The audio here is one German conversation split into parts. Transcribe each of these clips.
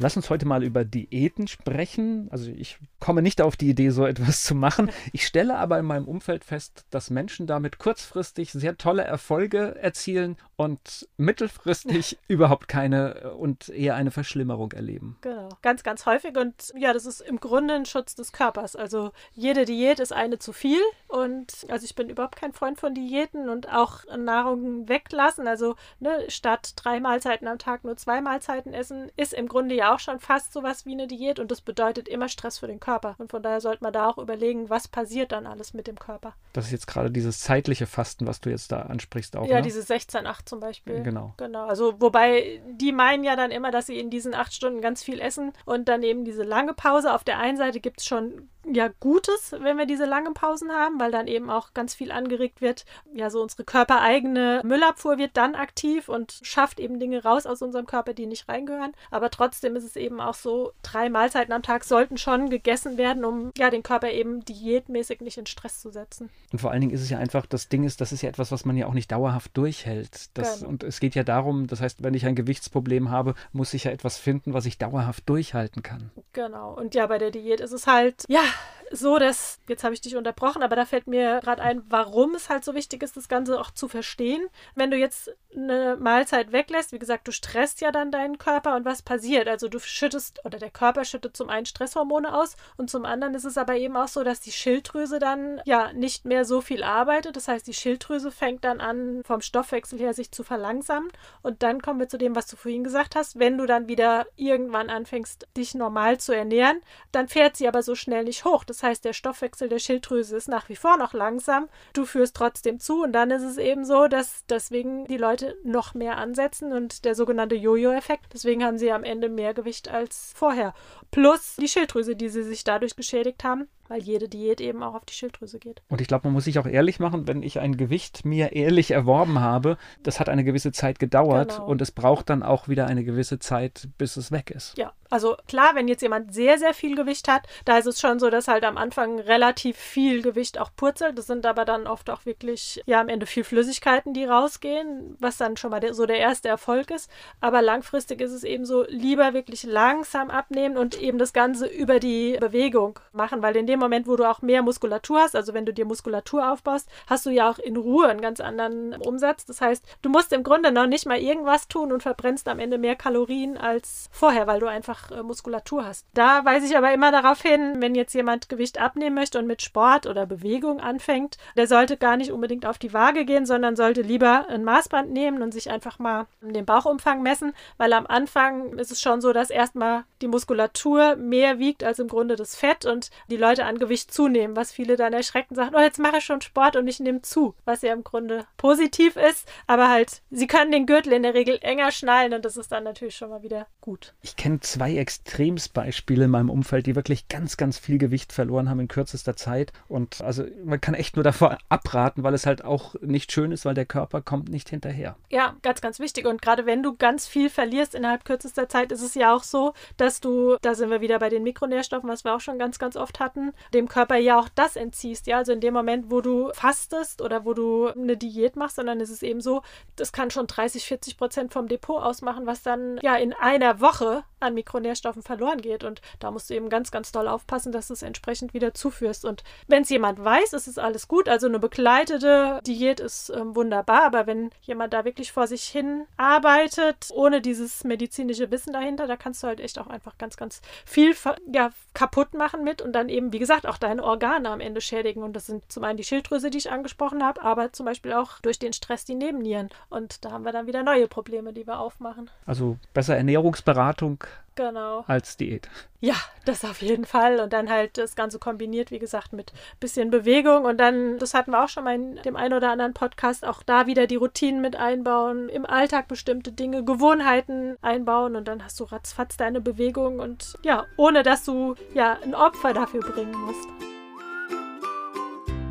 Lass uns heute mal über Diäten sprechen. Also ich komme nicht auf die Idee, so etwas zu machen. Ich stelle aber in meinem Umfeld fest, dass Menschen damit kurzfristig sehr tolle Erfolge erzielen und mittelfristig überhaupt keine und eher eine Verschlimmerung erleben. Genau, ganz, ganz häufig. Und ja, das ist im Grunde ein Schutz des Körpers. Also jede Diät ist eine zu viel. Und also ich bin überhaupt kein Freund von Diäten und auch Nahrung weglassen. Also ne, statt drei Mahlzeiten am Tag nur zwei Mahlzeiten essen, ist im Grunde ja auch schon fast sowas wie eine Diät. Und das bedeutet immer Stress für den Körper. Körper. Und von daher sollte man da auch überlegen, was passiert dann alles mit dem Körper. Das ist jetzt gerade dieses zeitliche Fasten, was du jetzt da ansprichst auch. Ja, ne? diese 16-8 zum Beispiel. Genau. Genau. Also wobei die meinen ja dann immer, dass sie in diesen acht Stunden ganz viel essen und dann eben diese lange Pause. Auf der einen Seite gibt es schon ja Gutes, wenn wir diese langen Pausen haben, weil dann eben auch ganz viel angeregt wird. Ja, so unsere körpereigene Müllabfuhr wird dann aktiv und schafft eben Dinge raus aus unserem Körper, die nicht reingehören. Aber trotzdem ist es eben auch so, drei Mahlzeiten am Tag sollten schon gegessen werden, um ja den Körper eben diätmäßig nicht in Stress zu setzen. Und vor allen Dingen ist es ja einfach, das Ding ist, das ist ja etwas, was man ja auch nicht dauerhaft durchhält. Das, genau. Und es geht ja darum, das heißt, wenn ich ein Gewichtsproblem habe, muss ich ja etwas finden, was ich dauerhaft durchhalten kann. Genau. Und ja, bei der Diät ist es halt, ja, so, dass, jetzt habe ich dich unterbrochen, aber da fällt mir gerade ein, warum es halt so wichtig ist, das Ganze auch zu verstehen. Wenn du jetzt eine Mahlzeit weglässt, wie gesagt, du stresst ja dann deinen Körper und was passiert? Also du schüttest, oder der Körper schüttet zum einen Stresshormone aus und zum anderen ist es aber eben auch so, dass die Schilddrüse dann ja nicht mehr so viel arbeitet. Das heißt, die Schilddrüse fängt dann an, vom Stoffwechsel her sich zu verlangsamen und dann kommen wir zu dem, was du vorhin gesagt hast. Wenn du dann wieder irgendwann anfängst, dich normal zu ernähren, dann fährt sie aber so schnell nicht hoch. Das heißt, der Stoffwechsel der Schilddrüse ist nach wie vor noch langsam. Du führst trotzdem zu und dann ist es eben so, dass deswegen die Leute noch mehr ansetzen und der sogenannte Jojo-Effekt. Deswegen haben sie am Ende mehr Gewicht als vorher. Plus die Schilddrüse, die sie sich dadurch geschädigt haben weil jede Diät eben auch auf die Schilddrüse geht. Und ich glaube, man muss sich auch ehrlich machen, wenn ich ein Gewicht mir ehrlich erworben habe, das hat eine gewisse Zeit gedauert genau. und es braucht dann auch wieder eine gewisse Zeit, bis es weg ist. Ja, also klar, wenn jetzt jemand sehr, sehr viel Gewicht hat, da ist es schon so, dass halt am Anfang relativ viel Gewicht auch purzelt. Das sind aber dann oft auch wirklich, ja, am Ende viel Flüssigkeiten, die rausgehen, was dann schon mal der, so der erste Erfolg ist. Aber langfristig ist es eben so, lieber wirklich langsam abnehmen und eben das Ganze über die Bewegung machen, weil in dem dem Moment, wo du auch mehr Muskulatur hast, also wenn du dir Muskulatur aufbaust, hast du ja auch in Ruhe einen ganz anderen Umsatz. Das heißt, du musst im Grunde noch nicht mal irgendwas tun und verbrennst am Ende mehr Kalorien als vorher, weil du einfach äh, Muskulatur hast. Da weise ich aber immer darauf hin, wenn jetzt jemand Gewicht abnehmen möchte und mit Sport oder Bewegung anfängt, der sollte gar nicht unbedingt auf die Waage gehen, sondern sollte lieber ein Maßband nehmen und sich einfach mal den Bauchumfang messen, weil am Anfang ist es schon so, dass erstmal die Muskulatur mehr wiegt als im Grunde das Fett und die Leute an Gewicht zunehmen, was viele dann erschrecken sagen, oh, jetzt mache ich schon Sport und ich nehme zu, was ja im Grunde positiv ist, aber halt, sie können den Gürtel in der Regel enger schnallen und das ist dann natürlich schon mal wieder gut. Ich kenne zwei Extremsbeispiele in meinem Umfeld, die wirklich ganz, ganz viel Gewicht verloren haben in kürzester Zeit und also man kann echt nur davor abraten, weil es halt auch nicht schön ist, weil der Körper kommt nicht hinterher. Ja, ganz, ganz wichtig und gerade wenn du ganz viel verlierst innerhalb kürzester Zeit, ist es ja auch so, dass du, da sind wir wieder bei den Mikronährstoffen, was wir auch schon ganz, ganz oft hatten, dem Körper ja auch das entziehst. Ja, also in dem Moment, wo du fastest oder wo du eine Diät machst, sondern es ist eben so, das kann schon 30, 40 Prozent vom Depot ausmachen, was dann ja in einer Woche an Mikronährstoffen verloren geht. Und da musst du eben ganz, ganz doll aufpassen, dass du es entsprechend wieder zuführst. Und wenn es jemand weiß, ist es alles gut. Also eine begleitete Diät ist ähm, wunderbar, aber wenn jemand da wirklich vor sich hin arbeitet, ohne dieses medizinische Wissen dahinter, da kannst du halt echt auch einfach ganz, ganz viel ja, kaputt machen mit und dann eben, wie gesagt, auch deine Organe am Ende schädigen. Und das sind zum einen die Schilddrüse, die ich angesprochen habe, aber zum Beispiel auch durch den Stress die Nebennieren. Und da haben wir dann wieder neue Probleme, die wir aufmachen. Also besser Ernährungsberatung genau. als Diät. Ja, das auf jeden Fall. Und dann halt das Ganze kombiniert, wie gesagt, mit bisschen Bewegung. Und dann, das hatten wir auch schon mal in dem einen oder anderen Podcast, auch da wieder die Routinen mit einbauen, im Alltag bestimmte Dinge, Gewohnheiten einbauen. Und dann hast du ratzfatz deine Bewegung und ja, ohne dass du ja ein Opfer dafür bringen musst.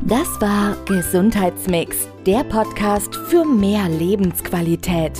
Das war Gesundheitsmix, der Podcast für mehr Lebensqualität.